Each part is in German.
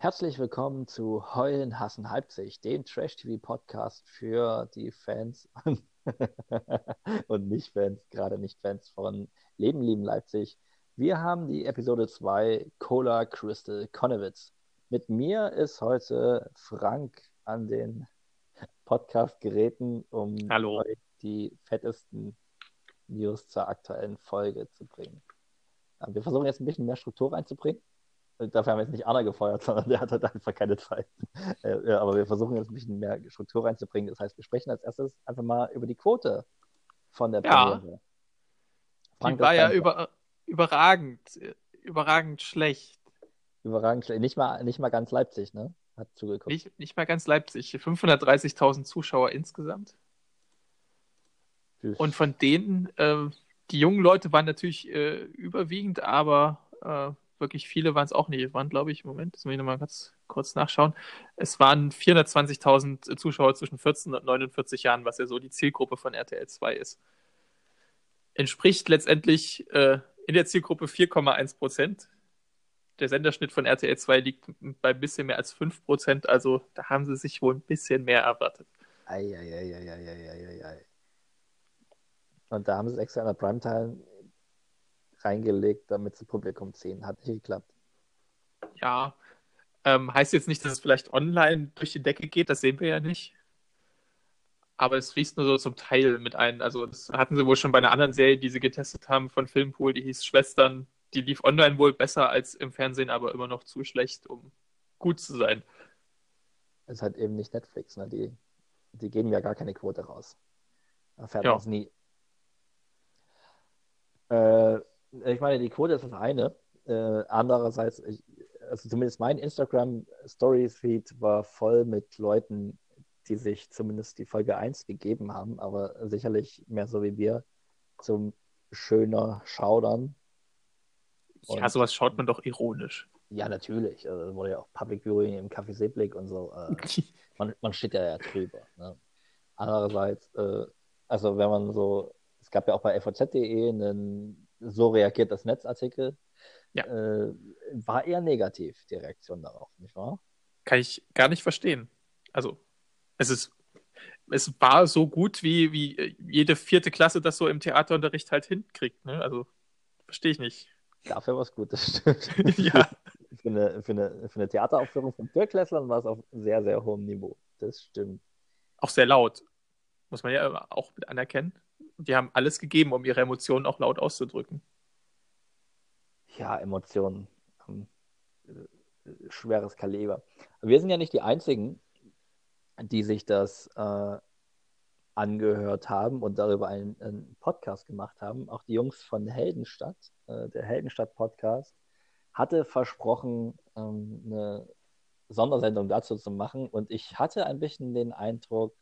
Herzlich willkommen zu Heulen, Hassen, Halbzig, dem Trash-TV-Podcast für die Fans und Nicht-Fans, gerade Nicht-Fans von Leben, Lieben Leipzig. Wir haben die Episode 2 Cola Crystal Konnewitz. Mit mir ist heute Frank an den Podcast-Geräten, um Hallo. euch die fettesten News zur aktuellen Folge zu bringen. Wir versuchen jetzt ein bisschen mehr Struktur reinzubringen. Dafür haben wir jetzt nicht Anna gefeuert, sondern der hat halt einfach keine Zeit. Äh, aber wir versuchen jetzt ein bisschen mehr Struktur reinzubringen. Das heißt, wir sprechen als erstes einfach mal über die Quote von der Ja. Premiere. Die Frank, war das ja über, überragend, überragend schlecht. überragend. schlecht. Nicht mal, nicht mal ganz Leipzig, ne? Hat zugeguckt. Nicht, nicht mal ganz Leipzig. 530.000 Zuschauer insgesamt. Und von denen, äh, die jungen Leute waren natürlich äh, überwiegend, aber äh, wirklich viele waren es auch nicht. Es waren, glaube ich, Moment, das muss ich nochmal ganz kurz nachschauen. Es waren 420.000 Zuschauer zwischen 14 und 49 Jahren, was ja so die Zielgruppe von RTL 2 ist. Entspricht letztendlich äh, in der Zielgruppe 4,1 Prozent. Der Senderschnitt von RTL 2 liegt bei ein bisschen mehr als 5 Prozent, also da haben sie sich wohl ein bisschen mehr erwartet. Eieieiei. Und da haben sie es extra in der Primetime reingelegt, damit sie Publikum ziehen. Hat nicht geklappt. Ja, ähm, heißt jetzt nicht, dass es vielleicht online durch die Decke geht, das sehen wir ja nicht. Aber es fließt nur so zum Teil mit ein. Also das hatten sie wohl schon bei einer anderen Serie, die sie getestet haben von Filmpool, die hieß Schwestern. Die lief online wohl besser als im Fernsehen, aber immer noch zu schlecht, um gut zu sein. ist halt eben nicht Netflix, ne? Die, die geben ja gar keine Quote raus. Da fährt Ja. es nie. Äh, ich meine, die Quote ist das eine. Äh, andererseits, ich, also zumindest mein Instagram-Story-Feed war voll mit Leuten, die sich zumindest die Folge 1 gegeben haben, aber sicherlich mehr so wie wir zum schöner Schaudern. Ja, Und- sowas schaut man doch ironisch. Ja, natürlich. Also, wurde ja auch Public Viewing im Café Seeblick und so. Äh, man, man steht ja, ja drüber. Ne? Andererseits, äh, also wenn man so, es gab ja auch bei FOZ.de einen so reagiert das Netzartikel, Ja. äh, war eher negativ, die Reaktion darauf, nicht wahr? Kann ich gar nicht verstehen. Also, es ist, es war so gut, wie, wie jede vierte Klasse das so im Theaterunterricht halt hinkriegt. Ne? Also, verstehe ich nicht. Dafür war es gut, das stimmt. ja, Für eine, für, eine, für eine Theateraufführung von Viertklässlern war es auf sehr, sehr hohem Niveau. Das stimmt. auch sehr laut. Muss man ja auch mit anerkennen. Die haben alles gegeben, um ihre Emotionen auch laut auszudrücken. Ja, Emotionen. ähm, äh, schweres Kaliber. Wir sind ja nicht die Einzigen, die sich das äh, angehört haben und darüber einen, einen Podcast gemacht haben. Auch die Jungs von Heldenstadt, äh, der Heldenstadt-Podcast, hatte versprochen, ähm, eine Sondersendung dazu zu machen. Und ich hatte ein bisschen den Eindruck,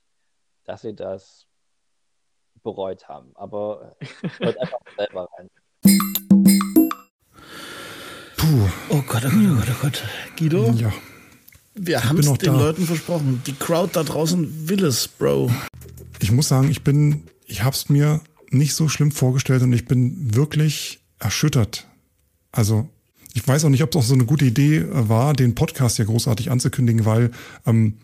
dass sie das bereut haben. Aber hört einfach selber rein. Puh, Oh Gott, oh Gott, oh Gott, oh Gott. Guido, ja. wir haben es den da. Leuten versprochen. Die Crowd da draußen will es, Bro. Ich muss sagen, ich bin, ich hab's mir nicht so schlimm vorgestellt und ich bin wirklich erschüttert. Also, ich weiß auch nicht, ob es auch so eine gute Idee äh, war, den Podcast ja großartig anzukündigen, weil ähm,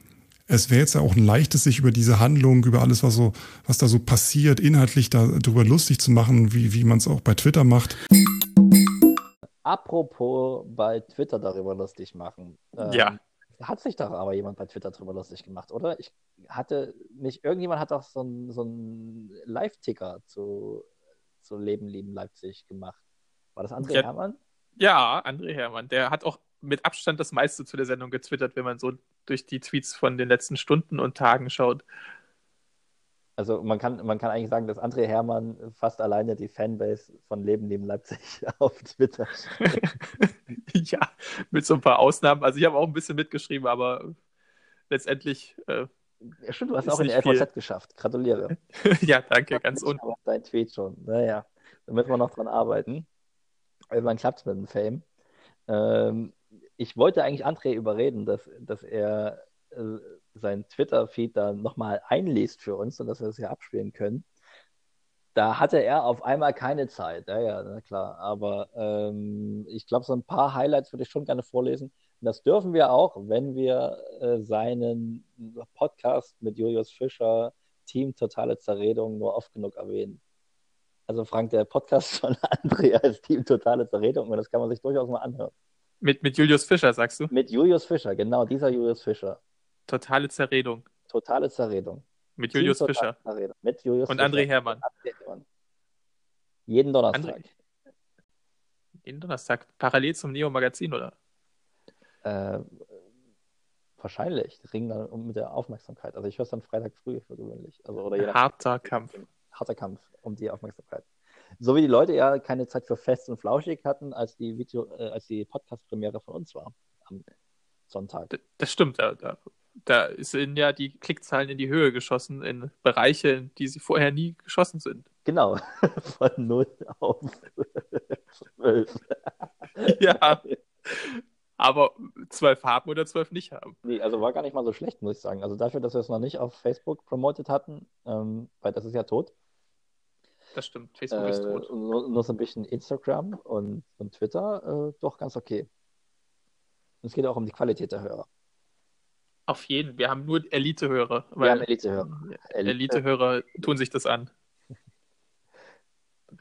es wäre jetzt ja auch ein leichtes, sich über diese Handlung, über alles, was so, was da so passiert, inhaltlich darüber lustig zu machen, wie, wie man es auch bei Twitter macht. Apropos bei Twitter darüber lustig machen. Ähm, Ja. Hat sich doch aber jemand bei Twitter darüber lustig gemacht, oder? Ich hatte nicht, irgendjemand hat doch so einen so Live-Ticker zu, zu Leben, Lieben Leipzig gemacht. War das André Ja. Hermann? Ja, André Hermann, der hat auch mit Abstand das meiste zu der Sendung getwittert, wenn man so durch die Tweets von den letzten Stunden und Tagen schaut. Also man kann, man kann eigentlich sagen, dass André Hermann fast alleine die Fanbase von Leben, Lieben Leipzig auf Twitter ja, mit so ein paar Ausnahmen. Also ich habe auch ein bisschen mitgeschrieben, aber letztendlich, äh, Ja, stimmt, du hast auch in viel. LVZ geschafft. Gratuliere. ja, danke, ganz unten. Aber dein Tweet schon. Naja, da müssen wir noch dran arbeiten. Irgendwann klappt es mit dem Fame. Ähm, ich wollte eigentlich André überreden, dass, dass er äh, seinen Twitter-Feed da nochmal einliest für uns und dass wir das hier abspielen können. Da hatte er auf einmal keine Zeit. Ja, ja, na klar. Aber ähm, ich glaube, so ein paar Highlights würde ich schon gerne vorlesen. Und das dürfen wir auch, wenn wir äh, seinen Podcast mit Julius Fischer, Team Totale Zerredung, nur oft genug erwähnen. Also Frank, der Podcast von Andrea ist Team Totale Zerredung und das kann man sich durchaus mal anhören. Mit, mit Julius Fischer, sagst du? Mit Julius Fischer, genau, dieser Julius Fischer. Totale Zerredung. Totale Zerredung. Mit Julius Team Fischer. Zerredung. Mit Julius Und Fischer. André Hermann. Jeden Donnerstag. André- Jeden Donnerstag. Parallel zum Neo-Magazin, oder? Äh, wahrscheinlich. Die ringen dann um mit der Aufmerksamkeit. Also ich höre es dann Freitag früh für gewöhnlich. Also, oder je Harter Kampf. harter Kampf um die Aufmerksamkeit. So wie die Leute ja keine Zeit für Fest und Flauschig hatten, als die Video, äh, als die Podcast-Premiere von uns war am Sonntag. D- Das stimmt. Da, da, da sind ja die Klickzahlen in die Höhe geschossen, in Bereiche, in die sie vorher nie geschossen sind. Genau. Von 0 auf 12. Ja. Aber zwölf haben oder zwölf nicht haben. Nee, also war gar nicht mal so schlecht, muss ich sagen. Also dafür, dass wir es noch nicht auf Facebook promotet hatten, ähm, weil das ist ja tot. Das stimmt. Facebook Äh, ist tot. nur, nur so ein bisschen Instagram und, und Twitter, äh, doch ganz okay. Und es geht auch um die Qualität der Hörer. Auf jeden. Wir haben nur Elite-Hörer. Wir haben Elite-Hörer. Elite-Hörer tun sich das an.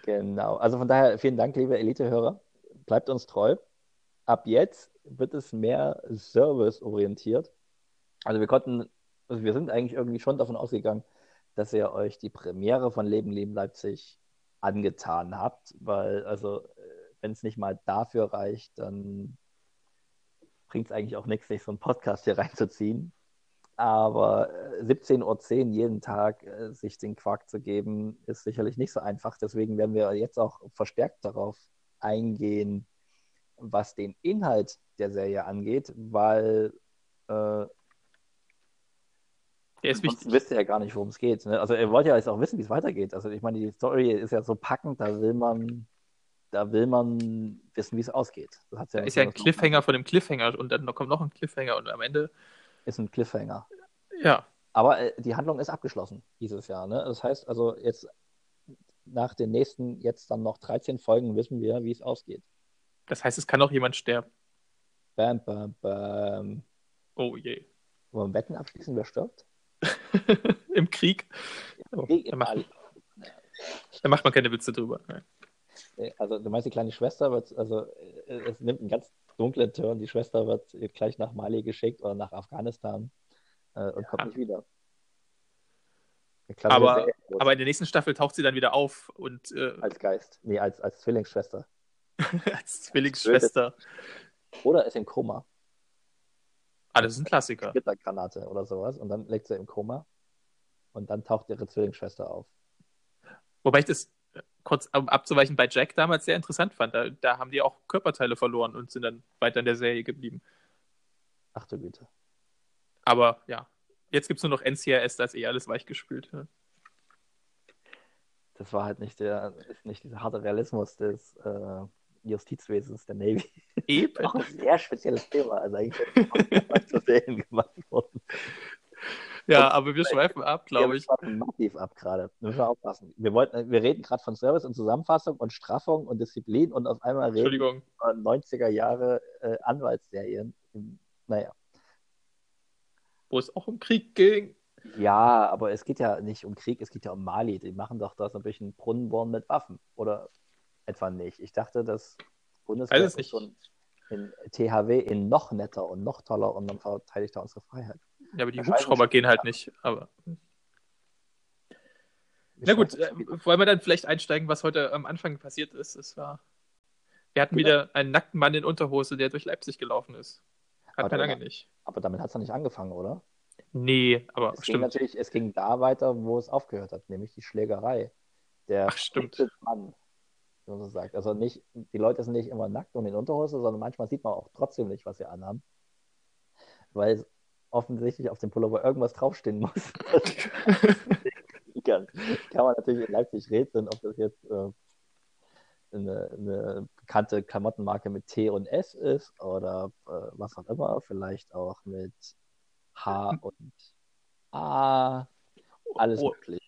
Genau. Also von daher vielen Dank, liebe Elite-Hörer. Bleibt uns treu. Ab jetzt wird es mehr serviceorientiert. Also wir konnten, also wir sind eigentlich irgendwie schon davon ausgegangen, dass ihr euch die Premiere von Leben, Leben Leipzig angetan habt, weil also wenn es nicht mal dafür reicht, dann bringt es eigentlich auch nichts, sich so einen Podcast hier reinzuziehen. Aber äh, 17.10 Uhr jeden Tag äh, sich den Quark zu geben, ist sicherlich nicht so einfach. Deswegen werden wir jetzt auch verstärkt darauf eingehen, was den Inhalt der Serie angeht, weil äh, Der ist wichtig. wisst ihr ja gar nicht, worum es geht. Ne? Also ihr wollt ja jetzt auch wissen, wie es weitergeht. Also ich meine, die Story ist ja so packend, da will man, da will man wissen, wie es ausgeht. Hat's Da ja ist ja ein Cliffhanger von dem Cliffhanger und dann kommt noch ein Cliffhanger und am Ende, Ist ein Cliffhanger. ja, Aber äh, die Handlung ist abgeschlossen dieses Jahr. Ne? Das heißt also, jetzt nach den nächsten, jetzt dann noch 13 Folgen wissen wir, wie es ausgeht. das heißt, es kann auch jemand sterben. Bam, bam, bam. Oh je. Wollen wir Wetten abschließen, wer stirbt? Im Krieg. Oh, da, macht, da macht man keine Witze drüber. Also du meinst, die kleine Schwester wird, also äh, es nimmt einen ganz dunklen Turn. Die Schwester wird gleich nach Mali geschickt oder nach Afghanistan äh, und kommt Ja. nicht wieder. Glaube, Aber-. Aber in der nächsten Staffel taucht sie dann wieder auf und äh, als Geist. Nee, als, als Zwillingsschwester. als Zwillingsschwester. Oder ist im Koma. Ah, das ist ein Klassiker. Gittergranate oder sowas. Und dann liegt sie im Koma. Und dann taucht ihre Zwillingsschwester auf. Wobei ich das äh, kurz um abzuweichen bei Jack damals sehr interessant fand. Da, da haben die auch Körperteile verloren und sind dann weiter in der Serie geblieben. Ach du Güte. Aber ja, jetzt gibt es nur noch NCIS, da ist eh alles weichgespült. Ja. Das war halt nicht der, ist nicht dieser harte Realismus des äh, Justizwesens der Navy. Eben. Auch ein sehr spezielles Thema. Also eigentlich ist zu Serien gemacht worden. Ja, aber wir schweifen ab, glaube ich. Wir schweifen massiv ab gerade. Müssen wir aufpassen. Wir, wollten, wir reden gerade von Service und Zusammenfassung und Straffung und Disziplin und auf einmal reden wir Entschuldigung. über 90er Jahre äh, Anwaltsserien. Naja. Wo es auch um Krieg ging. Ja, aber es geht ja nicht um Krieg, es geht ja um Mali. Die machen doch da so ein bisschen Brunnenbohren mit Waffen. Oder etwa nicht. Ich dachte, das Bundeswehr ist nicht. schon in THW in noch netter und noch toller und dann verteidigt er unsere Freiheit. Ja, aber die Hubschrauber gehen halt nicht. Aber na gut, äh, wollen wir dann vielleicht einsteigen, was heute am Anfang passiert ist? Es war, wir hatten Genau. wieder einen nackten Mann in Unterhose, der durch Leipzig gelaufen ist. Aber Hat man der lange nicht. Aber damit hat es noch nicht angefangen, oder? Nee, aber Es ging stimmt. natürlich, es ging da weiter, wo es aufgehört hat, nämlich die Schlägerei. Der Ach, stimmt. Mann, man so sagt. Also nicht, die Leute sind nicht immer nackt und in Unterhose, sondern manchmal sieht man auch trotzdem nicht, was sie anhaben. Weil offensichtlich auf dem Pullover irgendwas draufstehen muss. kann, kann man natürlich in Leipzig rätseln, ob das jetzt äh, eine, eine bekannte Klamottenmarke mit T und S ist oder äh, was auch immer, vielleicht auch mit H und A, alles Oh. möglich.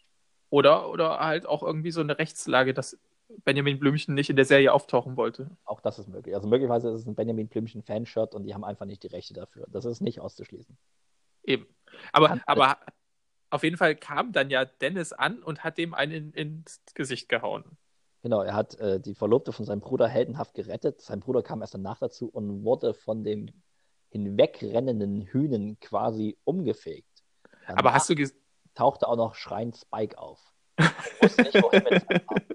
Oder, oder halt auch irgendwie so eine Rechtslage, dass Benjamin Blümchen nicht in der Serie auftauchen wollte. Auch das ist möglich. Also möglicherweise ist es ein Benjamin Blümchen Fanshirt und die haben einfach nicht die Rechte dafür. Das ist nicht auszuschließen. Eben. Aber, Kann- aber auf jeden Fall kam dann ja Dennis an und hat dem einen ins Gesicht gehauen. Genau, er hat äh, die Verlobte von seinem Bruder heldenhaft gerettet. Sein Bruder kam erst danach dazu und wurde von dem hinwegrennenden Hühnen quasi umgefegt. Aber Danach hast du ges- tauchte auch noch schreiend Spike auf. Er wusste nicht, wohin mit.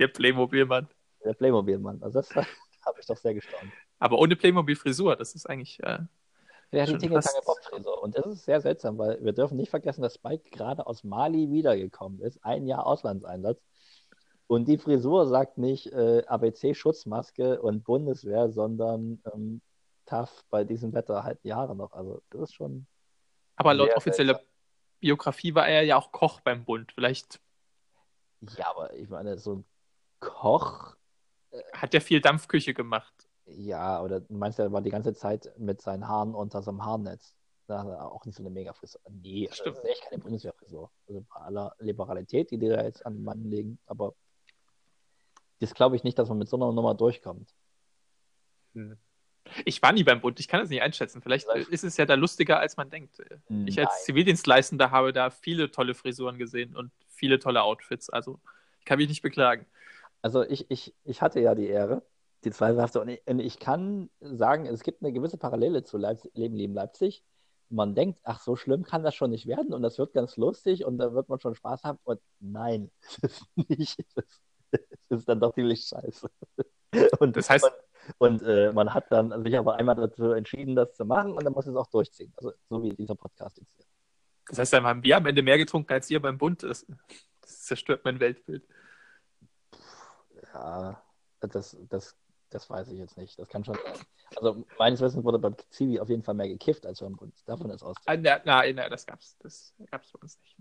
Der Playmobil-Mann. Der Playmobil-Mann. Also das habe ich doch sehr gestaunt. Aber ohne Playmobil-Frisur, das ist eigentlich. Äh, Ja, die Schon Tingle fast- Tangle Bob Frisur. Und das ist sehr seltsam, weil wir dürfen nicht vergessen, dass Spike gerade aus Mali wiedergekommen ist. Ein Jahr Auslandseinsatz. Und die Frisur sagt nicht äh, ABC-Schutzmaske und Bundeswehr, sondern ähm, tough bei diesem Wetter halt Jahre noch. Also das ist schon. aber laut offizieller Biografie war er ja auch Koch beim Bund. Vielleicht Ja, aber ich meine, so ein Koch, hat er viel Dampfküche gemacht. ja, oder du meinst, er war die ganze Zeit mit seinen Haaren unter so einem Haarnetz. Da hat er auch nicht so eine Mega-Frisur. Nee, also Stimmt. das ist echt keine Bundeswehr-Frisur. Also bei aller Liberalität, die die da jetzt an den Mann legen, aber das glaube ich nicht, dass man mit so einer Nummer durchkommt. Ich war nie beim Bund, ich kann das nicht einschätzen. Vielleicht äh, ist es ja da lustiger, als man denkt. Ich Nein. als Zivildienstleistender habe da viele tolle Frisuren gesehen und viele tolle Outfits. Also ich kann mich nicht beklagen. Also ich, ich, ich hatte ja die Ehre, die zweifelhafte, und ich, und ich kann sagen, es gibt eine gewisse Parallele zu Leipzig, Leben, Leben Leipzig. Man denkt, ach, so schlimm kann das schon nicht werden und das wird ganz lustig und da wird man schon Spaß haben. Und nein, es ist nicht. Es ist, es ist dann doch ziemlich scheiße. Und, Das heißt- und, und äh, man hat dann sich aber einmal dazu entschieden, das zu machen und dann muss es auch durchziehen. Also so wie dieser Podcast jetzt hier. Das heißt, dann haben wir am Ende mehr getrunken als ihr beim Bund. Das, das zerstört mein Weltbild. Ja, das, das, das weiß ich jetzt nicht. Das kann schon sein. Also meines Wissens wurde beim Zivi auf jeden Fall mehr gekifft als beim Bund. Davon ist aus. Na, na, na, das gab's. Das gab's bei uns nicht.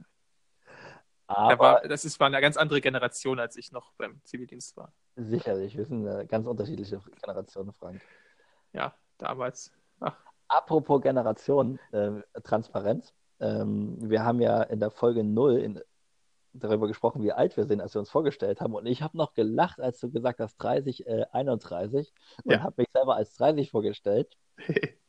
Da Aber war, das ist, war eine ganz andere Generation, als ich noch beim Zivildienst war. sicherlich, wir sind eine ganz unterschiedliche Generation, Frank. Ja, damals. Ach, Apropos Generation, äh, Transparenz. Ähm, wir haben ja in der Folge 0 in, darüber gesprochen, wie alt wir sind, als wir uns vorgestellt haben. Und ich habe noch gelacht, als du gesagt hast 30, äh, 31 und Ja. habe mich selber als 30 vorgestellt.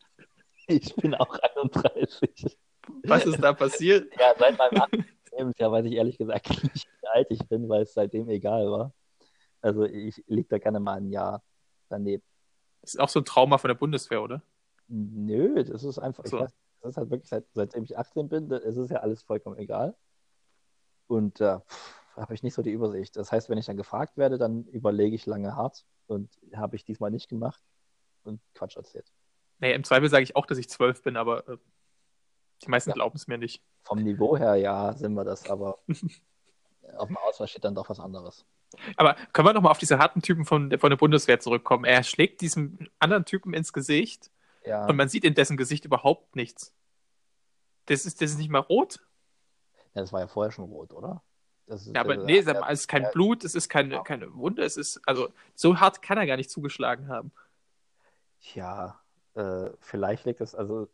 Ich bin auch 31. was ist da passiert? Ja, seit meinem 18. Lebensjahr weiß ich ehrlich gesagt nicht, wie alt ich bin, weil es seitdem egal war. Also ich liege da gerne mal ein Jahr daneben. Das ist auch so ein Trauma von der Bundeswehr, oder? Nö, das ist einfach, ich So. weiß, das ist halt wirklich, seit, seitdem ich 18 bin, ist es ja alles vollkommen egal. Und da habe ich nicht so die Übersicht. Das heißt, wenn ich dann gefragt werde, dann überlege ich lange hart und habe ich diesmal nicht gemacht und Quatsch erzählt. Naja, im Zweifel sage ich auch, dass ich zwölf bin, aber äh, die meisten Ja. glauben es mir nicht. Vom Niveau her, ja, sind wir das, aber auf dem Ausweis steht dann doch was anderes. Aber können wir nochmal auf diese harten Typen von, der- von der Bundeswehr zurückkommen? Er schlägt diesem anderen Typen ins Gesicht Ja, und man sieht in dessen Gesicht überhaupt nichts. Das ist, das ist nicht mal rot. Ja, das war ja vorher schon rot, oder? Das ist, Ja, aber äh, nee, mal, es ist kein ja. Blut, es ist keine, keine Wunde, es ist, also so hart kann er gar nicht zugeschlagen haben. Ja, äh, vielleicht liegt es, also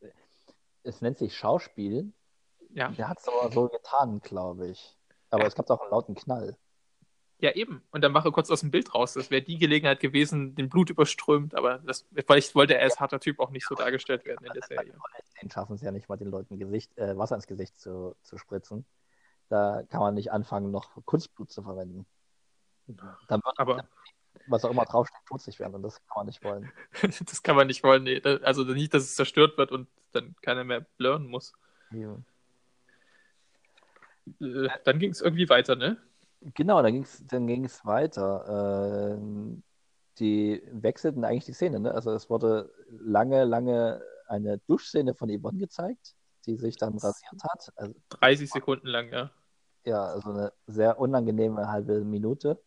es nennt sich Schauspiel. Ja, Der hat es aber so getan, glaube ich. Aber Ja. es gab auch einen lauten Knall. ja eben. Und dann mache kurz aus dem Bild raus. Das wäre die Gelegenheit gewesen, den Blut überströmt, aber das, vielleicht wollte er als harter Typ auch nicht so dargestellt werden in der Serie. Den schaffen es ja nicht mal, den Leuten Gesicht, äh, Wasser ins Gesicht zu, zu spritzen. Da kann man nicht anfangen, noch Kunstblut zu verwenden. Dann wird, Aber was auch immer draufsteht, schmutzig werden und das kann man nicht wollen. das kann man nicht wollen. Nee. Also nicht, dass es zerstört wird und dann keiner mehr blurren muss. Ja. Äh, Dann ging es irgendwie weiter, ne? Genau, dann ging es dann ging's weiter. Ähm, die wechselten eigentlich die Szene, ne? Also es wurde lange, lange eine Duschszene von Yvonne gezeigt, die sich dann rasiert hat. Also, 30 Sekunden lang, ja. ja, also eine sehr unangenehme halbe Minute.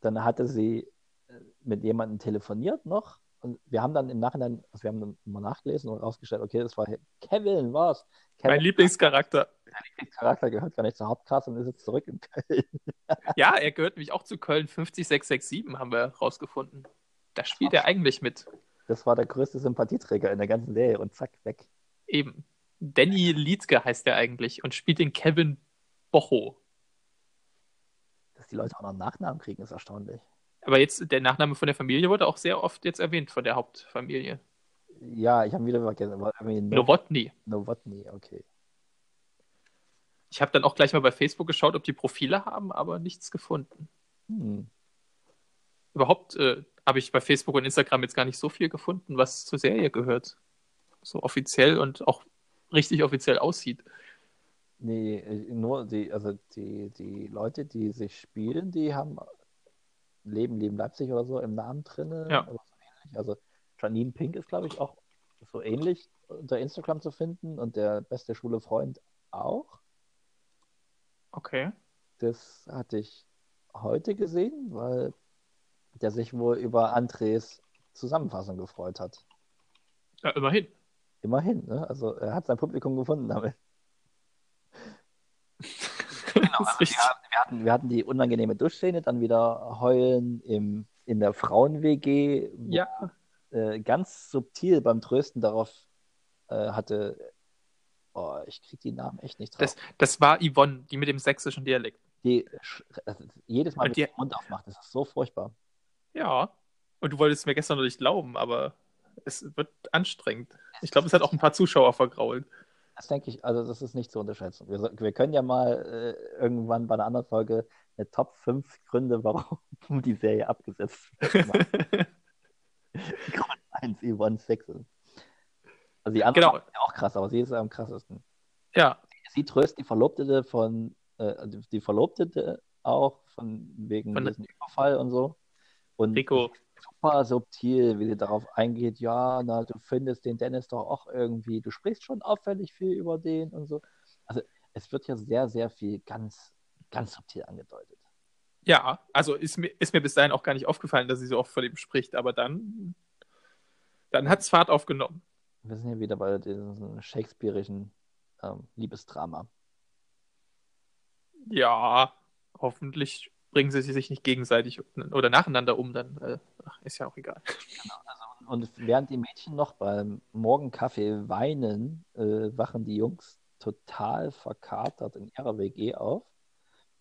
Dann hatte sie äh, mit jemandem telefoniert noch und wir haben dann im Nachhinein, also wir haben dann mal nachgelesen und rausgestellt, okay, das war Kevin, was? Mein Kevin Lieblingscharakter. Charakter gehört gar nicht zur Hauptcast und ist jetzt zurück in Köln. Ja, er gehört nämlich auch zu Köln 50667, haben wir rausgefunden. Da spielt er eigentlich mit. Das war der größte Sympathieträger in der ganzen Serie und zack, weg. Eben. Danny Liedke heißt er eigentlich und spielt den Kevin Bocho. dass die Leute auch noch einen Nachnamen kriegen, ist erstaunlich. Aber jetzt, der Nachname von der Familie wurde auch sehr oft jetzt erwähnt, von der Hauptfamilie. Ja, ich habe wieder vergessen. aber irgendwie No- Nowotny. Nowotny, okay. Ich habe dann auch gleich mal bei Facebook geschaut, ob die Profile haben, aber nichts gefunden. Hm. Überhaupt äh, habe ich bei Facebook und Instagram jetzt gar nicht so viel gefunden, was zur Serie gehört. So offiziell und auch richtig offiziell aussieht. Nee, äh, nur die, also die, die Leute, die sich spielen, die haben Leben, Leben Leipzig oder so im Namen drin. Ja. So ähnlich. Also Janine Pink ist, glaube ich, auch so ähnlich unter Instagram zu finden und der beste Schule Freund auch. Okay. Das hatte ich heute gesehen, weil der sich wohl über Andres Zusammenfassung gefreut hat. Ja, immerhin. Immerhin, ne? Also er hat sein Publikum gefunden damit. das ist richtig. Wir hatten, wir hatten die unangenehme Duschszene, dann wieder Heulen im, in der Frauen-WG, Ja, äh, ganz subtil beim Trösten darauf äh, hatte, oh, ich krieg die Namen echt nicht drauf. das, das war Yvonne, die mit dem sächsischen Dialekt. die also jedes Mal mit die- dem Mund aufmacht, das ist so furchtbar. Ja. Und du wolltest mir gestern noch nicht glauben, aber es wird anstrengend. Ich glaube, es hat auch ein paar Zuschauer vergrault. Das denke ich, also das ist nicht zu unterschätzen. Wir, wir können ja mal äh, irgendwann bei einer anderen Folge eine Top 5 Gründe, warum die Serie abgesetzt wird. Grund 1, Yvonne Sexel. Also die andere Genau. ist ja auch krass, aber sie ist am krassesten. Ja, Sie tröstet die Verlobtete von, äh, die Verlobtete auch von wegen Von- diesem Überfall und so. Und Rico. super subtil, wie sie darauf eingeht, ja, na, du findest den Dennis doch auch irgendwie, du sprichst schon auffällig viel über den und so. Also es wird ja sehr, sehr viel ganz, ganz subtil angedeutet. Ja, also ist mir, ist mir bis dahin auch gar nicht aufgefallen, dass sie so oft von ihm spricht, aber dann, dann hat es Fahrt aufgenommen. Wir sind ja wieder bei diesem shakespearischen ähm, Liebesdrama. Ja, hoffentlich bringen sie sich nicht gegenseitig oder nacheinander um, dann äh, ist ja auch egal. Und während die Mädchen noch beim Morgenkaffee weinen, äh, wachen die Jungs total verkatert in ihrer WG auf.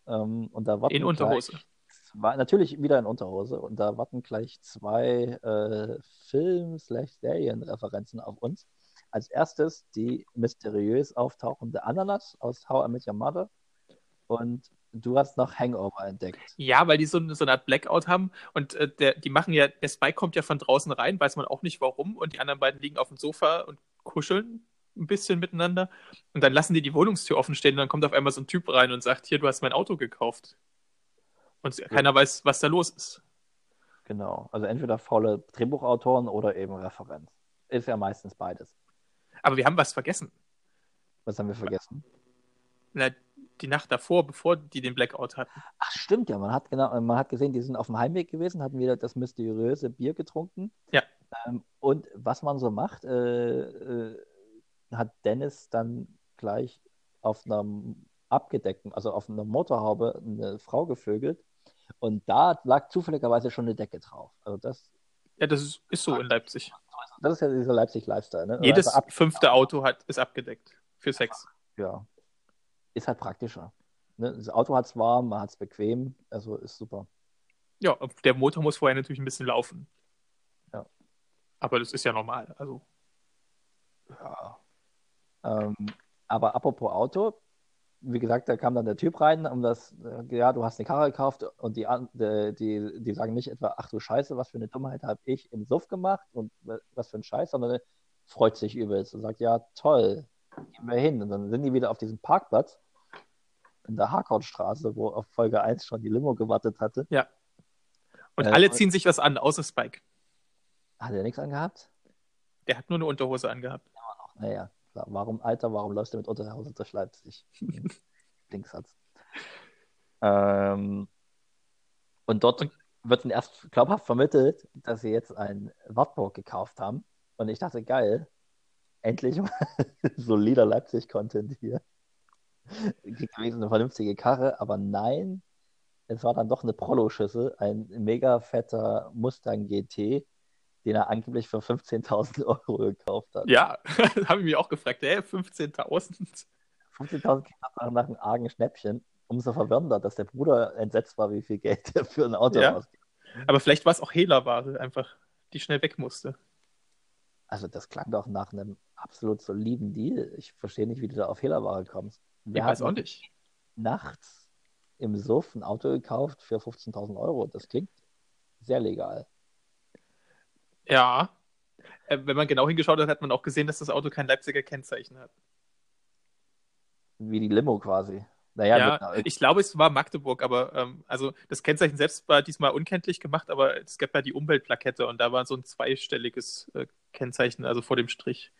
Ähm, und da warten In Unterhose. Zwei, natürlich wieder in Unterhose. Und da warten gleich zwei äh, Film-Serien-Referenzen auf uns. Als erstes die mysteriös auftauchende Ananas aus How I Met Your Mother. Und du hast noch Hangover entdeckt. Ja, weil die so, so eine Art Blackout haben und äh, der, die machen ja, der Spike kommt ja von draußen rein, weiß man auch nicht warum und die anderen beiden liegen auf dem Sofa und kuscheln ein bisschen miteinander und dann lassen die die Wohnungstür offen stehen und dann kommt auf einmal so ein Typ rein und sagt, hier, du hast mein Auto gekauft. Und keiner weiß, was da los ist. Genau. Also entweder faule Drehbuchautoren oder eben Referenz. Ist ja meistens beides. Aber wir haben was vergessen. Was haben wir vergessen? Na, die Nacht davor, bevor die den Blackout hatten. Ach, stimmt ja. Man hat genau, man hat gesehen, die sind auf dem Heimweg gewesen, hatten wieder das mysteriöse Bier getrunken. Ja. Ähm, und was man so macht, äh, äh, hat Dennis dann gleich auf einer abgedeckten, also auf einer Motorhaube eine Frau gevögelt. Und da lag zufälligerweise schon eine Decke drauf. Also das, Ja, das ist, ist so in Leipzig. das ist ja dieser Leipzig-Lifestyle. Ne? Jedes Also fünfte Auto hat, ist abgedeckt für Sex. ja. Ist halt praktischer. Ne? Das Auto hat es warm, man hat es bequem, also ist super. Ja, der Motor muss vorher natürlich ein bisschen laufen. Ja. Aber das ist ja normal. Also, Ja. Ähm, aber apropos Auto, wie gesagt, da kam dann der Typ rein, um das, äh, ja, du hast eine Karre gekauft und die, an- die, die, sagen nicht etwa, ach du Scheiße, was für eine Dummheit habe ich im Suff gemacht und was für ein Scheiß, sondern er freut sich übelst und sagt, ja, toll, gehen wir hin. Und dann sind die wieder auf diesem Parkplatz in der Harcourtstraße, wo auf Folge 1 schon die Limo gewartet hatte. ja. Und Äh, alle ziehen sich was an, außer Spike. Hat er nichts angehabt? Der hat nur eine Unterhose angehabt. Naja, klar. Warum, Alter, warum läufst du mit Unterhose durch Leipzig? Linksatz. Ähm, und dort Und- wird dann erst glaubhaft vermittelt, dass sie jetzt ein Wartburg gekauft haben. Und ich dachte, geil, endlich mal solider Leipzig-Content hier. Kriegt wenigstens eine vernünftige Karre, aber nein, es war dann doch eine Prollo-Schüssel, ein mega fetter Mustang GT, den er angeblich für 15.000 Euro gekauft hat. Ja, habe ich mich auch gefragt. Hä, 15.000? 15.000 klingt nach, nach einem argen Schnäppchen. umso verwirrender, dass der Bruder entsetzt war, wie viel Geld er für ein Auto Ja. ausgibt. Aber vielleicht war es auch Hehlerware, einfach, die schnell weg musste. Also das klang doch nach einem absolut soliden Deal. Ich verstehe nicht, wie du da auf Hehlerware kommst. Ich Wer weiß auch nicht. nachts im Suff ein Auto gekauft für 15.000 Euro? Das klingt sehr legal. Ja. Äh, wenn man genau hingeschaut hat, hat man auch gesehen, dass das Auto kein Leipziger Kennzeichen hat. Wie die Limo quasi. Naja, Ja, einer- ich glaube, es war Magdeburg, aber ähm, also das Kennzeichen selbst war diesmal unkenntlich gemacht, aber es gab ja die Umweltplakette und da war so ein zweistelliges äh, Kennzeichen, also vor dem Strich.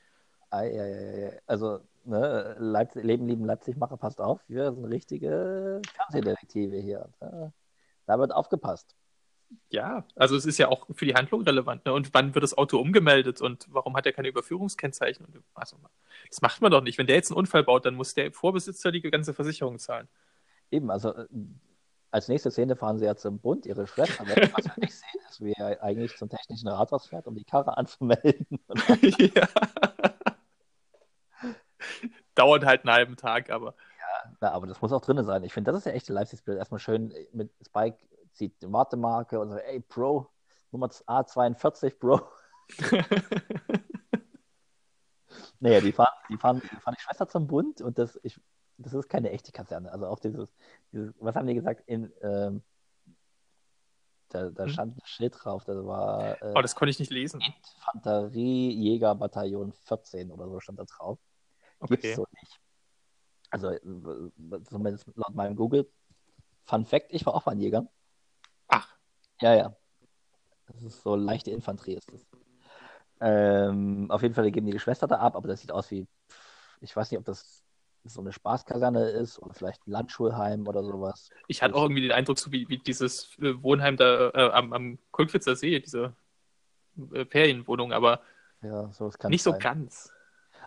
Ei, ei, ei, ei. Also, ne, Leipzig, Leben, lieben Leipzig-Macher, passt auf, wir sind richtige Fernsehdetektive hier. Da, da wird aufgepasst. Ja, also es ist ja auch für die Handlung relevant. Ne? Und wann wird das Auto umgemeldet und warum hat er keine Überführungskennzeichen? Und, also, das macht man doch nicht. Wenn der jetzt einen Unfall baut, dann muss der Vorbesitzer die ganze Versicherung zahlen. Eben, also äh, als nächste Szene fahren sie ja zum Bund, ihre Schwester. Was wir nicht sehen, ist, wie er eigentlich zum technischen Rathaus fährt, um die Karre anzumelden. Ja. Dauert halt einen halben Tag, aber Na, aber das muss auch drin sein. Ich finde, das ist ja echt Leipzig-Bild. Erstmal schön mit Spike zieht die Wartemarke und so, ey, Bro, Nummer A42, Bro. Naja, die fahren, die fahren, die fahren die Schwester zum Bund und das, ich, das ist keine echte Kaserne. Also auch dieses, dieses was haben die gesagt? In, ähm, da, da Hm? stand ein Schild drauf, das war äh, oh, das konnte ich nicht lesen. Infanteriejägerbataillon 14 oder so stand da drauf. Okay. so nicht. Also äh, zumindest laut meinem Google. Fun Fact, ich war auch mal ein Jäger. Ach, Ja, ja. Das ist so leichte Infanterie ist das. Ähm, auf jeden Fall geben die Schwester da ab, aber das sieht aus wie, ich weiß nicht, ob das so eine Spaßkaserne ist oder vielleicht ein Landschulheim oder sowas. ich hatte auch irgendwie den Eindruck, so wie, wie dieses äh, Wohnheim da äh, am, am Kulkwitzer See, diese äh, Ferienwohnung, aber Ja, so kann nicht so sein. ganz.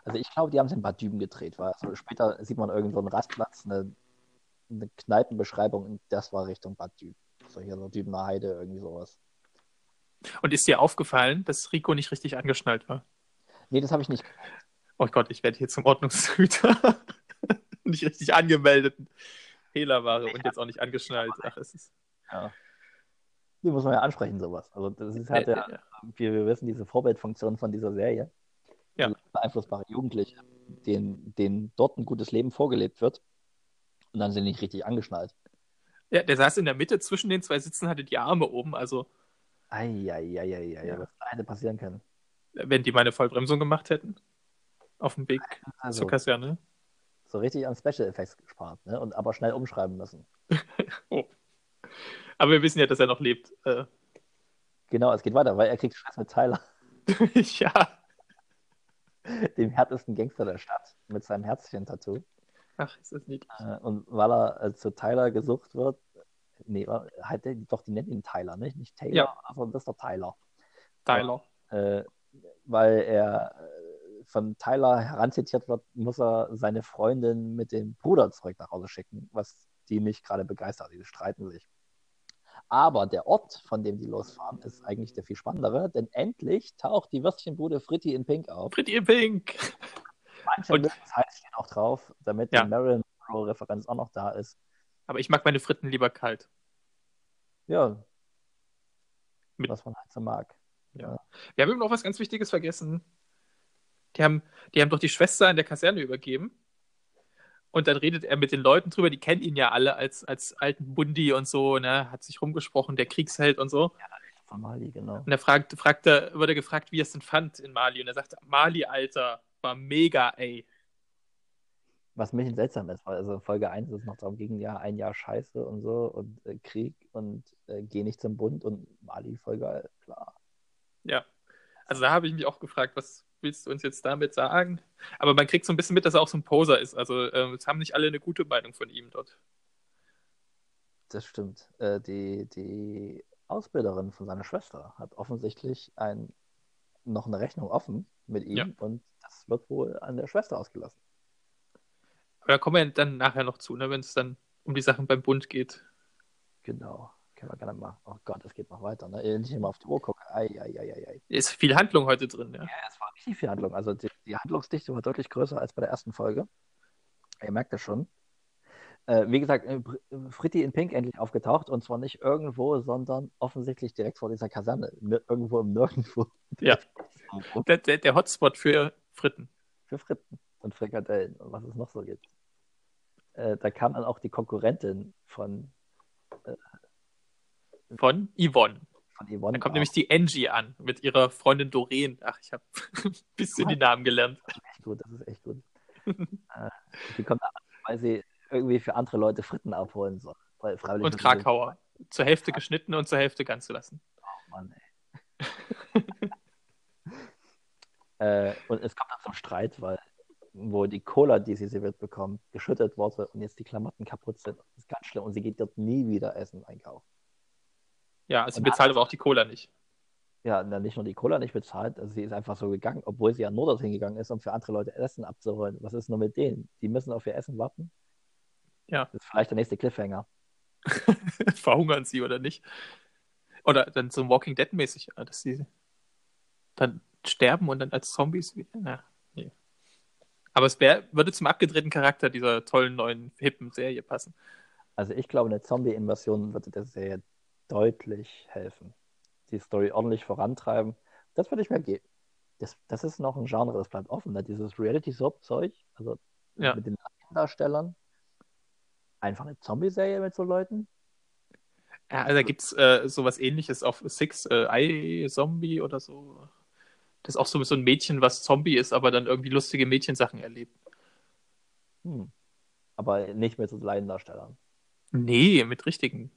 Also ich glaube, die haben es in Bad Düben gedreht, weil also später sieht man irgendwo einen Rastplatz, eine, eine Kneipenbeschreibung und das war Richtung Bad Düben. So hier so Dübener Heide, irgendwie sowas. Und ist dir aufgefallen, dass Rico nicht richtig angeschnallt war? Nee, das habe ich nicht. Oh Gott, ich werde hier zum Ordnungshüter. nicht richtig angemeldet. Fehlerware und jetzt auch nicht angeschnallt. Ach, es ist. Ja. Die muss man ja ansprechen, sowas. Also das ist halt der, äh, wir, wir wissen diese Vorbildfunktion von dieser Serie. Ja. Beeinflussbare Jugendliche, denen, denen dort ein gutes Leben vorgelebt wird. Und dann sind die nicht richtig angeschnallt. ja, der saß in der Mitte zwischen den zwei Sitzen, hatte die Arme oben. Also, Eieieiei, Ja. was hätte passieren können. wenn die meine Vollbremsung gemacht hätten, auf dem Weg Also zur Kaserne. so richtig an Special Effects gespart, ne? Und aber schnell umschreiben müssen. Oh. Aber wir wissen ja, dass er noch lebt. Äh, Genau, es geht weiter, weil er kriegt Stress mit Tyler, ja. dem härtesten Gangster der Stadt, mit seinem Herzchen-Tattoo. Ach, ist das nicht. Äh, Und weil er äh, zu Tyler gesucht wird, nee, halt, der- doch, die nennen ihn Tyler, nicht? Nicht Taylor, Ja. aber das ist doch Tyler. Tyler. Äh, weil er äh, von Tyler heranzitiert wird, muss er seine Freundin mit dem Bruder zurück nach Hause schicken, was die nicht gerade begeistert. Die streiten sich. Aber der Ort, von dem die losfahren, ist eigentlich der viel spannendere, denn endlich taucht die Würstchenbude Fritty in Pink auf. Pretty in Pink. Manche Und- das heißt steht auch drauf, damit Ja. die Marilyn Monroe-Referenz auch noch da ist. Aber ich mag meine Fritten lieber kalt. Ja, Mit- was man halt so mag. Wir haben eben noch was ganz Wichtiges vergessen. Die haben, die haben doch die Schwester in der Kaserne übergeben. Und dann redet er mit den Leuten drüber, die kennen ihn ja alle als, als alten Bundi und so, ne? Hat sich rumgesprochen, der Kriegsheld und so. Von Mali, genau. Und er fragt, fragt er, wurde gefragt, wie er es denn fand in Mali. Und er sagt, Mali, Alter, war mega, ey. Was mich seltsam ist, weil also Folge 1 ist noch darum ging, ja, ein Jahr Scheiße und so und äh, Krieg und äh, geh nicht zum Bund und Mali voll geil, klar. Ja. Also da habe ich mich auch gefragt, was willst du uns jetzt damit sagen? Aber man kriegt so ein bisschen mit, dass er auch so ein Poser ist. Also es haben nicht alle eine gute Meinung von ihm dort. Das stimmt. Äh, die, die Ausbilderin von seiner Schwester hat offensichtlich ein, noch eine Rechnung offen mit ihm Ja. und das wird wohl an der Schwester ausgelassen. Aber da kommen wir dann nachher noch zu, ne, wenn es dann um die Sachen beim Bund geht. Genau. Können wir gerne mal. Oh Gott, es geht noch weiter. Ne? Ich immer auf die Uhr gucke. Ei, ei, ei, ei. Ist viel Handlung heute drin, ja. Ja, es war richtig viel Handlung. Also die, die Handlungsdichte war deutlich größer als bei der ersten Folge. Ihr merkt das schon. Äh, wie gesagt, äh, Br- Fritti in Pink endlich aufgetaucht und zwar nicht irgendwo, sondern offensichtlich direkt vor dieser Kaserne. Irgendwo im Nirgendwo. Ja. Der, der, der Hotspot für Fritten. Für Fritten und Frikadellen und was es noch so gibt. Äh, da kam dann auch die Konkurrentin von, Von Yvonne. Von Yvonne. Dann kommt Bar. nämlich die Angie an mit ihrer Freundin Doreen. Ach, ich habe ein bisschen die Namen gelernt. echt gut, das ist echt gut. äh, die kommt an, weil sie irgendwie für andere Leute Fritten abholen soll. Und Krakauer. Zur Hälfte geschnitten und zur Hälfte ganz gelassen. Mann, ey. äh, und es kommt dann zum Streit, weil wo die Cola, die sie serviert bekommt, geschüttet wurde und jetzt die Klamotten kaputt sind. Das ist ganz schlimm und sie geht dort nie wieder essen einkaufen. Ja, sie Und bezahlt aber auch die Cola nicht. Ja, nicht nur die Cola nicht bezahlt, also sie ist einfach so gegangen, obwohl sie ja nur dorthin gegangen ist, um für andere Leute Essen abzuholen. Was ist nur mit denen? Die müssen auf ihr Essen warten. Ja. Das ist vielleicht der nächste Cliffhanger. Verhungern sie oder nicht? Oder dann so Walking Dead mäßig, dass sie dann sterben und dann als Zombies wieder. Na, nee. Aber es wär, würde zum abgedrehten Charakter dieser tollen neuen hippen Serie passen. Also ich glaube, eine Zombie-Invasion würde der Serie deutlich helfen. Die Story ordentlich vorantreiben. Das würde ich mir geben. Das, das ist noch ein Genre, das bleibt offen. Ne? Dieses Reality-Soap-Zeug, also Ja. mit den Darstellern. Einfach eine Zombie-Serie mit so Leuten. Ja, also da gibt es äh, sowas ähnliches auf Six, äh, Eye Zombie oder so. Das ist auch so, so ein Mädchen, was Zombie ist, aber dann irgendwie lustige Mädchensachen erlebt. Hm. Aber nicht mit so Laiendarstellern. Nee, mit richtigen.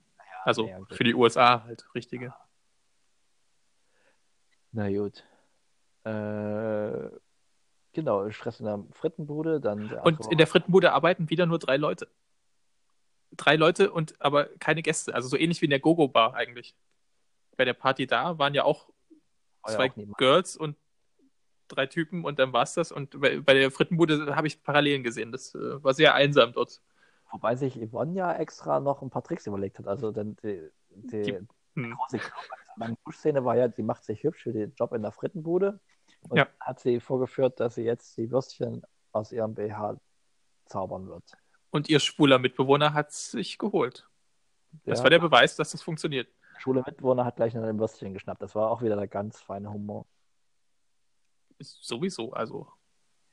Also ja, gut. für die USA halt richtige. Na gut. Äh, genau, Stress in der Frittenbude, dann der Und in der Frittenbude arbeiten wieder nur drei Leute. Drei Leute und aber keine Gäste. Also so ähnlich wie in der Gogo-Bar eigentlich. Bei der Party da waren ja auch War ja zwei auch. Girls und drei Typen und dann war's das. Und bei, bei der Frittenbude habe ich Parallelen gesehen. Das äh, war sehr einsam dort. Wobei sich Yvonne ja extra noch ein paar Tricks überlegt hat. Also denn die, die, Die- Hm. große Duschszene war ja, die macht sich hübsch für den Job in der Frittenbude und Ja. hat sie vorgeführt, dass sie jetzt die Würstchen aus ihrem BH zaubern wird. Und ihr schwuler Mitbewohner hat sich geholt. Das Ja, war der Beweis, dass das funktioniert. Schule Mitwohner hat gleich nach dem Würstchen geschnappt. Das war auch wieder der ganz feine Humor. Ist sowieso, also.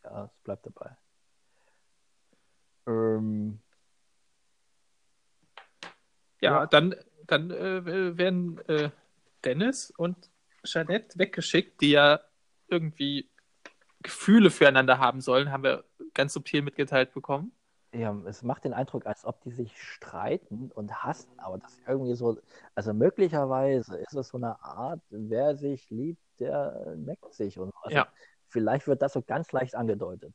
Ja, es bleibt dabei. Ähm, Ja, Ja. dann, dann äh, werden äh, Dennis und Jeanette weggeschickt, die ja irgendwie Gefühle füreinander haben sollen, haben wir ganz subtil mitgeteilt bekommen. ja, es macht den Eindruck, als ob die sich streiten und hassen, aber das ist irgendwie so, also möglicherweise ist es so eine Art, wer sich liebt, der neckt sich und so. Also Ja. vielleicht wird das so ganz leicht angedeutet.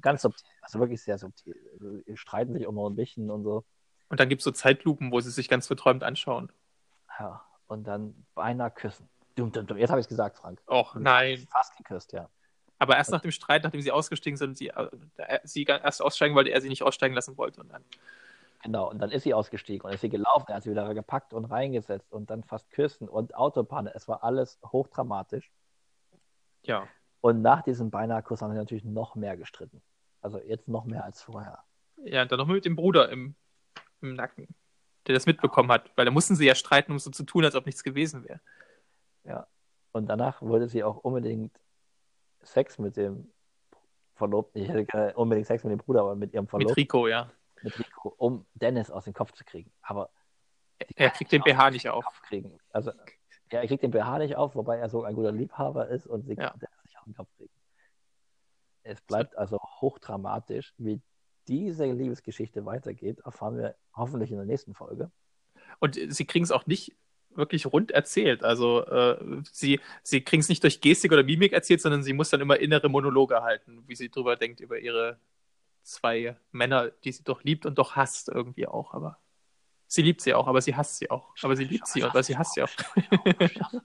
Ganz subtil, also wirklich sehr subtil. Also, die streiten sich auch noch ein bisschen und so. Und dann gibt es so Zeitlupen, wo sie sich ganz verträumt anschauen. Ja, und dann beinahe küssen. Dum, dum, dum. Jetzt habe ich es gesagt, Frank. Och, nein. Fast geküsst, ja. Aber erst nach dem Streit, nachdem sie ausgestiegen sind, sie, äh, sie erst aussteigen wollte, er sie nicht aussteigen lassen wollte. Und dann, Genau, und dann ist sie ausgestiegen und ist sie gelaufen, er hat sie wieder gepackt und reingesetzt und dann fast küssen und Autopanne. Es war alles hochdramatisch. ja. Und nach diesem beinahe Kuss haben sie natürlich noch mehr gestritten. Also jetzt noch mehr als vorher. Ja, und dann noch mit dem Bruder im, im Nacken, der das mitbekommen hat. Weil da mussten sie ja streiten, um so zu tun, als ob nichts gewesen wäre. Ja. Und danach wollte sie auch unbedingt Sex mit dem Verlobten. Ich hätte gerne unbedingt Sex mit dem Bruder, aber mit ihrem Mit Verlobten, Rico, ja. mit Rico, um Dennis aus dem Kopf zu kriegen. Aber die Er kriegt den BH nicht auf. Kopf kriegen. Also, ja, er kriegt den BH nicht auf, wobei er so ein guter Liebhaber ist und sie Ja. kann Dennis nicht aus dem Kopf kriegen. Es bleibt also hochdramatisch. Wie diese Liebesgeschichte weitergeht, erfahren wir hoffentlich in der nächsten Folge. Und sie kriegen es auch nicht wirklich rund erzählt. Also äh, sie, sie kriegen es nicht durch Gestik oder Mimik erzählt, sondern sie muss dann immer innere Monologe halten, wie sie drüber denkt über ihre zwei Männer, die sie doch liebt und doch hasst irgendwie auch. Aber sie liebt sie auch, aber sie hasst sie auch. Aber sie liebt sie, aber sie hasst sie auch.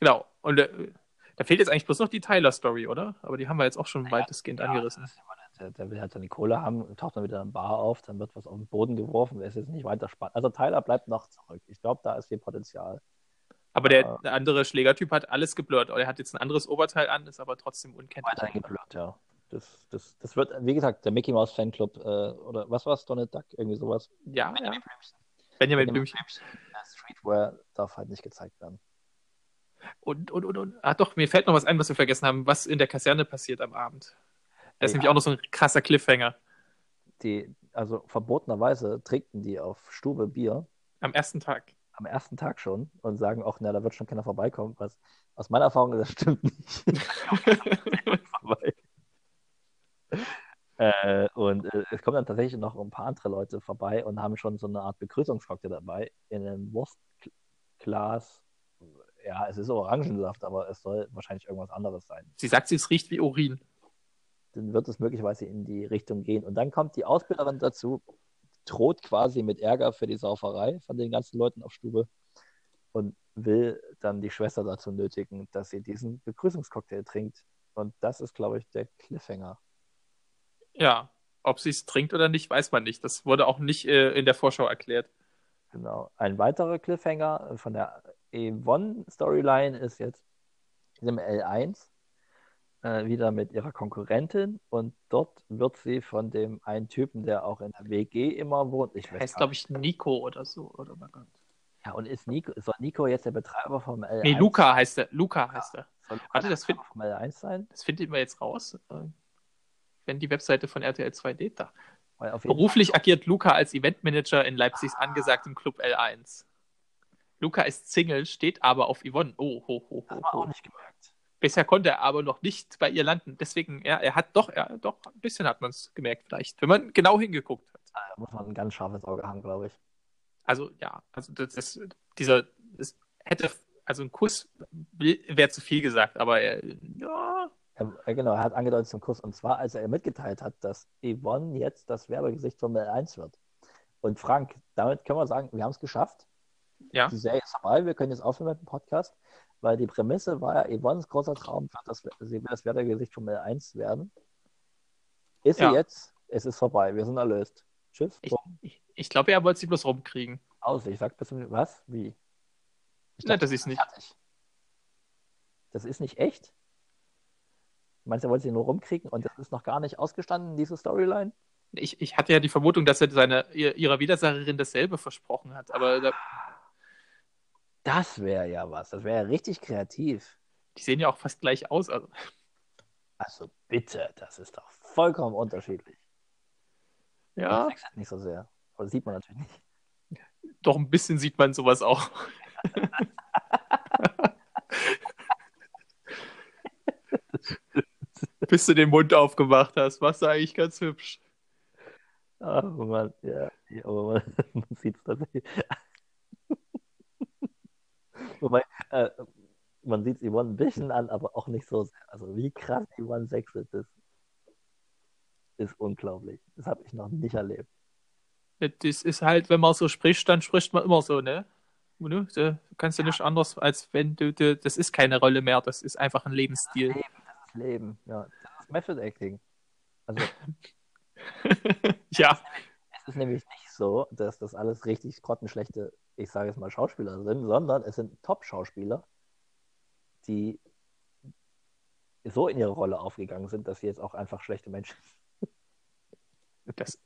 Genau. Und äh, da fehlt jetzt eigentlich bloß noch die Tyler-Story, oder? Aber die haben wir jetzt auch schon weitestgehend angerissen. Der, der will halt seine Kohle haben, taucht dann wieder in Bar auf, dann wird was auf den Boden geworfen, es ist nicht weiter spannend. Also Tyler bleibt noch zurück. Ich glaube, da ist viel Potenzial. Aber der, Ja. der andere Schlägertyp hat alles geblurrt. Er hat jetzt ein anderes Oberteil an, ist aber trotzdem unkenntlich. Weiterhin geblurrt, ja. Das, das, das wird, wie gesagt, der Mickey Mouse Fanclub äh, oder was war es, Donald Duck, irgendwie sowas. Ja, ja. Benjamin Blümchen. Benjamin Blümchen. Blümchen. Der Streetwear darf halt nicht gezeigt werden. Und, und, und, und, ah doch, mir fällt noch was ein, was wir vergessen haben, was in der Kaserne passiert am Abend. Das ist Ja. nämlich auch noch so ein krasser Cliffhanger. Die, also verbotenerweise trinken die auf Stube Bier Am ersten Tag. am ersten Tag schon und sagen auch, na, da wird schon keiner vorbeikommen. Was aus meiner Erfahrung, das stimmt nicht. vorbei. Äh, und äh, es kommen dann tatsächlich noch ein paar andere Leute vorbei und haben schon so eine Art Begrüßungscocktail dabei in einem Wurstglas. Ja, es ist Orangensaft, aber es soll wahrscheinlich irgendwas anderes sein. Sie sagt, sie es riecht wie Urin. Dann wird es möglicherweise in die Richtung gehen. Und dann kommt die Ausbilderin dazu, droht quasi mit Ärger für die Sauferei von den ganzen Leuten auf Stube und will dann die Schwester dazu nötigen, dass sie diesen Begrüßungscocktail trinkt. Und das ist, glaube ich, der Cliffhanger. Ja, ob sie es trinkt oder nicht, weiß man nicht. Das wurde auch nicht äh, in der Vorschau erklärt. Genau. Ein weiterer Cliffhanger von der Yvonne-Storyline ist jetzt im L1 äh, wieder mit ihrer Konkurrentin und dort wird sie von dem einen Typen, der auch in der WG immer wohnt. Ich weiß Heißt, glaube ich, Nico oder so. Oder Ja, und ist Nico, soll Nico jetzt der Betreiber vom L1? nee, Luca heißt er. Luca heißt er. Warte, das find- Betreiber vom L1 sein? Das finden wir jetzt raus, äh, wenn die Webseite von RTL 2 lädt. Da. Beruflich agiert Luca als Eventmanager in Leipzigs angesagtem Club L1. Luca ist Single, steht aber auf Yvonne. Oh, ho, ho, ho, das auch ho. nicht gemerkt. Bisher konnte er aber noch nicht bei ihr landen. Deswegen, ja, er hat doch, er, doch, ein bisschen hat man es gemerkt, vielleicht, wenn man genau hingeguckt hat. Da muss man ein ganz scharfes Auge haben, glaube ich. Also, ja, also das, das dieser, das hätte, also ein Kuss wäre zu viel gesagt, aber er, ja, Er, äh, genau, er hat angedeutet zum Kuss. Und zwar, als er ihr mitgeteilt hat, dass Yvonne jetzt das Werbegesicht vom L1 wird. Und Frank, damit können wir sagen, wir haben es geschafft. ja, Die Serie ist vorbei, wir können jetzt aufhören mit dem Podcast, weil die Prämisse war ja, Yvonnes großer Traum wird, dass sie das Werbegesicht vom L1 werden. Ist Ja. sie jetzt? Es ist vorbei, wir sind erlöst. Tschüss. Ich, ich, ich glaube, er wollte sie bloß rumkriegen. Aus. Ich sag bis. Was? Wie? Ich Nein, dachte, das ist nicht. fertig. Das ist nicht echt? Meinst du, er wollte sie nur rumkriegen und das ist noch gar nicht ausgestanden, diese Storyline? Ich, ich hatte ja die Vermutung, dass er seine, ihr- ihrer Widersacherin dasselbe versprochen hat, aber da, Das wäre ja was. Das wäre ja richtig kreativ. die sehen ja auch fast gleich aus. Also, Also bitte, das ist doch vollkommen unterschiedlich. ja, Das nicht so sehr. Aber das sieht man natürlich nicht. doch ein bisschen sieht man sowas auch. Bis du den Mund aufgemacht hast, warst du eigentlich ganz hübsch. Ach man, ja, ja aber man, man sieht es tatsächlich. Wobei, äh, man sieht es Yvonne ein bisschen an, aber auch nicht so sehr. Also wie krass Yvonne wechselt, das ist unglaublich. Das habe ich noch nicht erlebt. Das ist halt, wenn man so spricht, dann spricht man immer so, ne? Du kannst ja nicht anders, als wenn du, du, das ist keine Rolle mehr, das ist einfach ein Lebensstil. Das Leben, ja. Das ist Method Acting. Also ja, es ist nämlich nicht so, dass das alles richtig grottenschlechte, ich sage jetzt mal Schauspieler sind, sondern es sind Top-Schauspieler, die so in ihre Rolle aufgegangen sind, dass sie jetzt auch einfach schlechte Menschen das,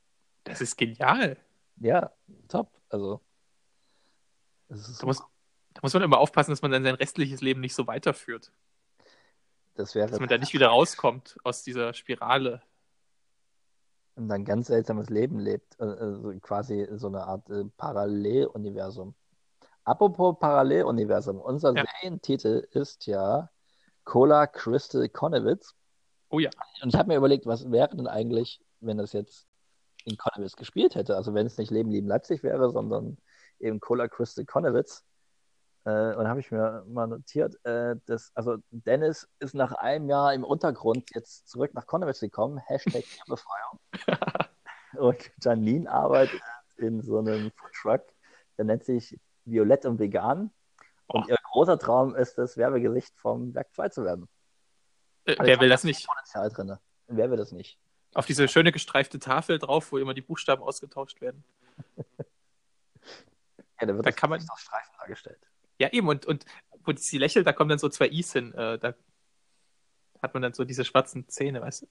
das ist genial. Ja, top. Also, Da muss, da muss man immer aufpassen, dass man dann sein restliches Leben nicht so weiterführt. Das wäre Dass man da nicht wieder rauskommt aus dieser Spirale. und ein ganz seltsames Leben lebt. äh, Also quasi so eine Art äh, Paralleluniversum. Apropos Paralleluniversum, unser Ja. Serientitel ist ja Cola Crystal Connewitz. Oh ja. Und ich habe mir überlegt, was wäre denn eigentlich, wenn das jetzt in Connewitz gespielt hätte? Also wenn es nicht Leben, Lieben Leipzig wäre, sondern eben Cola Crystal Connewitz. Äh, und habe ich mir mal notiert, äh, dass, also Dennis ist nach einem Jahr im Untergrund jetzt zurück nach Connewitz gekommen, Hashtag Befreiung. und Janine arbeitet in so einem Foodtruck, der nennt sich Violett und Vegan. Und Oh. ihr großer Traum ist es, Werbegesicht vom Werk 2 zu werden. Äh, Also wer will das nicht? Potenzial drin. Und wer will das nicht? Auf diese schöne gestreifte Tafel drauf, wo immer die Buchstaben ausgetauscht werden. Ja, da wird Da das kann man- auf Streifen dargestellt. Ja, eben. Und, und wo sie lächelt, da kommen dann so zwei I's hin. Äh, da hat man dann so diese schwarzen Zähne, weißt du?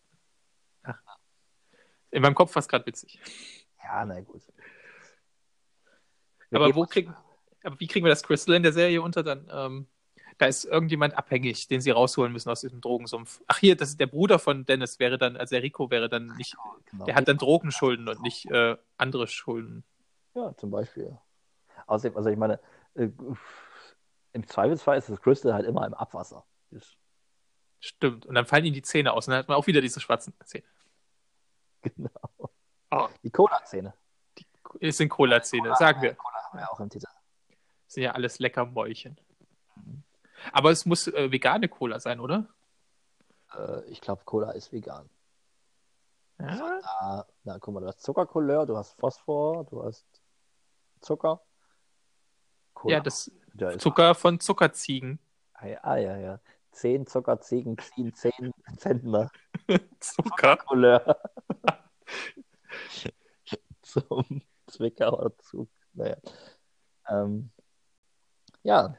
In meinem Kopf war es gerade witzig. Ja, na gut. Wir Aber wo kriegen, aber wie kriegen wir das Crystal in der Serie unter dann? Ähm, da ist irgendjemand abhängig, den sie rausholen müssen aus diesem Drogensumpf. Ach hier, das ist der Bruder von Dennis wäre dann, also der Rico wäre dann nicht, Genau. der hat dann Drogenschulden und nicht äh, andere Schulden. Ja, zum Beispiel. Außerdem, also ich meine, äh, im Zweifelsfall ist das Crystal halt immer im Abwasser. Das, Stimmt. Und dann fallen ihnen die Zähne aus und dann hat man auch wieder diese schwarzen Zähne. genau. Oh, Die Cola-Zähne. es sind Cola-Zähne, sagen wir. Cola haben wir auch im Titel. Das sind ja alles lecker Mäulchen. Aber es muss äh, vegane Cola sein, oder? Äh, ich glaube, Cola ist vegan. Ja. Ah, na, guck mal, du hast Zuckercouleur, du hast Phosphor, du hast Zucker. Cola. Ja, das Ist- Zucker von Zuckerziegen. Ah, ja, ja, ja. Zehn Zuckerziegen ziehen zehn Zentner Zucker. Couleur. Zum Zwickauer Zug. Naja. Ähm, ja,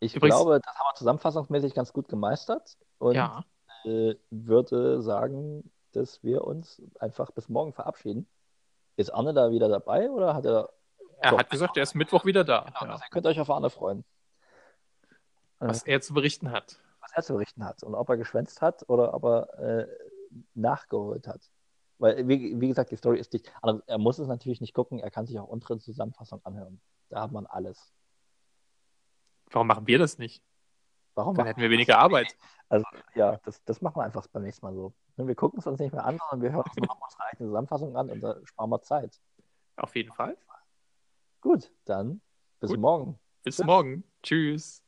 ich Übrigens- glaube, das haben wir zusammenfassungsmäßig ganz gut gemeistert und Ja. äh, würde sagen, dass wir uns einfach bis morgen verabschieden. Ist Arne da wieder dabei oder hat er. Er Doch. hat gesagt, er ist Mittwoch wieder da. Genau, Ja. also ihr könnt euch auf Arne freuen. Was er zu berichten hat. was er zu berichten hat und ob er geschwänzt hat oder ob er äh, nachgeholt hat. Weil, wie, wie gesagt, die Story ist dicht. Aber er muss es natürlich nicht gucken, er kann sich auch unsere Zusammenfassung anhören. Da hat man alles. Warum machen wir das nicht? Warum? Dann hätten wir weniger Arbeit. Also, ja, das, das machen wir einfach beim nächsten Mal so. Wir gucken es uns nicht mehr an, sondern wir hören uns unsere eigene Zusammenfassung an und da sparen wir Zeit. Auf jeden Fall. Gut, dann bis Gut. morgen. Bis morgen. Tschüss.